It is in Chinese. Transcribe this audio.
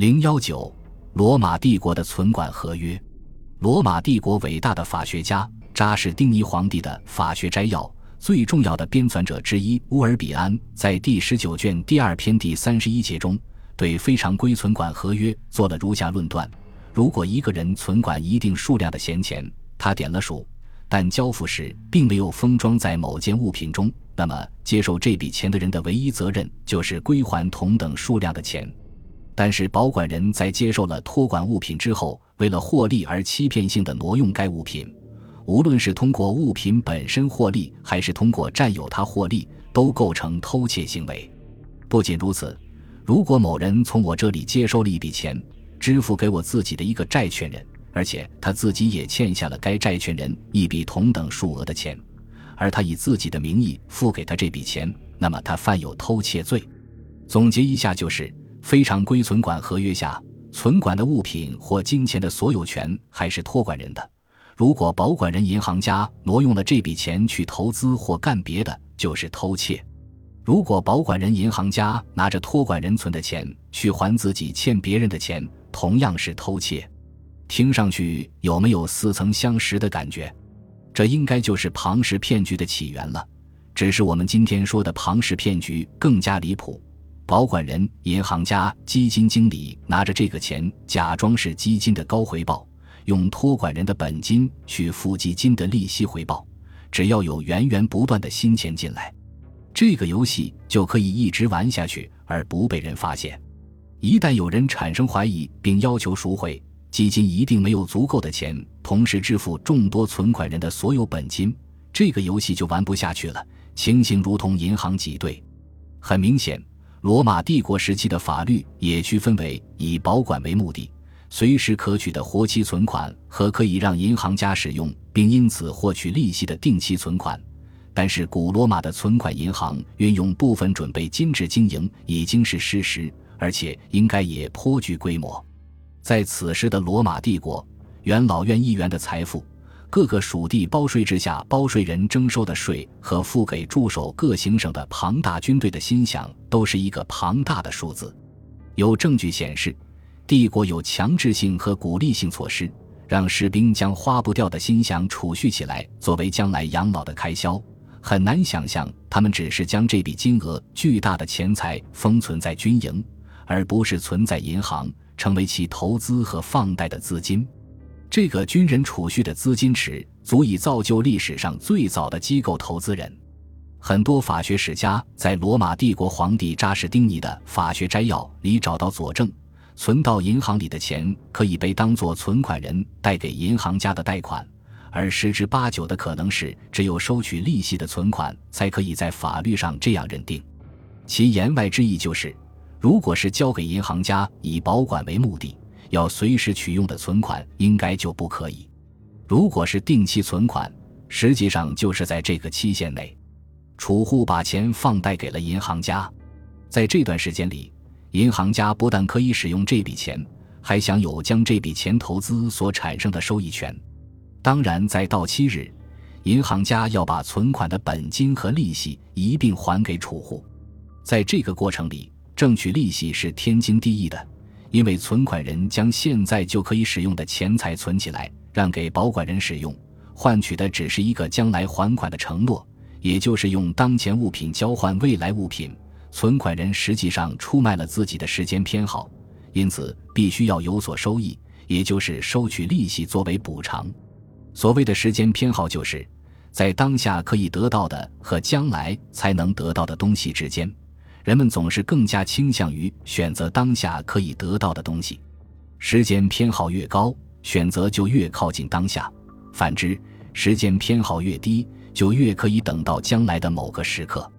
零幺九，罗马帝国的存管合约。罗马帝国伟大的法学家扎什丁尼皇帝的法学摘要最重要的编纂者之一乌尔比安，在第十九卷第二篇第三十一节中，对非常规存管合约做了如下论断：如果一个人存管一定数量的闲钱，他点了数，但交付时并没有封装在某件物品中，那么接受这笔钱的人的唯一责任就是归还同等数量的钱。但是，保管人在接受了托管物品之后，为了获利而欺骗性的挪用该物品，无论是通过物品本身获利，还是通过占有它获利，都构成偷窃行为。不仅如此，如果某人从我这里接收了一笔钱，支付给我自己的一个债权人，而且他自己也欠下了该债权人一笔同等数额的钱，而他以自己的名义付给他这笔钱，那么他犯有偷窃罪。总结一下就是。非常规存管合约下，存管的物品或金钱的所有权还是托管人的。如果保管人银行家挪用了这笔钱去投资或干别的，就是偷窃；如果保管人银行家拿着托管人存的钱去还自己欠别人的钱，同样是偷窃。听上去有没有似曾相识的感觉？这应该就是庞氏骗局的起源了。只是我们今天说的庞氏骗局更加离谱。保管人、银行家、基金经理拿着这个钱，假装是基金的高回报，用托管人的本金去付基金的利息回报。只要有源源不断的新钱进来，这个游戏就可以一直玩下去而不被人发现。一旦有人产生怀疑并要求赎回，基金一定没有足够的钱同时支付众多存款人的所有本金，这个游戏就玩不下去了。情形如同银行挤兑，很明显。罗马帝国时期的法律也区分为以保管为目的、随时可取的活期存款和可以让银行家使用并因此获取利息的定期存款。但是，古罗马的存款银行运用部分准备金制经营已经是事实，而且应该也颇具规模。在此时的罗马帝国，元老院议员的财富。各个属地包税制下，包税人征收的税和付给驻守各行省的庞大军队的薪饷，都是一个庞大的数字。有证据显示，帝国有强制性和鼓励性措施，让士兵将花不掉的薪饷储蓄起来，作为将来养老的开销。很难想象，他们只是将这笔金额巨大的钱财封存在军营，而不是存在银行，成为其投资和放贷的资金。这个军人储蓄的资金池足以造就历史上最早的机构投资人。很多法学史家在罗马帝国皇帝扎什丁尼的《法学摘要》里找到佐证：存到银行里的钱可以被当作存款人贷给银行家的贷款，而十之八九的可能是只有收取利息的存款才可以在法律上这样认定。其言外之意就是，如果是交给银行家以保管为目的。要随时取用的存款应该就不可以。如果是定期存款，实际上就是在这个期限内，储户把钱放贷给了银行家，在这段时间里，银行家不但可以使用这笔钱，还享有将这笔钱投资所产生的收益权。当然，在到期日，银行家要把存款的本金和利息一并还给储户。在这个过程里，挣取利息是天经地义的。因为存款人将现在就可以使用的钱财存起来，让给保管人使用，换取的只是一个将来还款的承诺，也就是用当前物品交换未来物品。存款人实际上出卖了自己的时间偏好，因此必须要有所收益，也就是收取利息作为补偿。所谓的时间偏好，就是在当下可以得到的和将来才能得到的东西之间。人们总是更加倾向于选择当下可以得到的东西，时间偏好越高，选择就越靠近当下；反之，时间偏好越低，就越可以等到将来的某个时刻。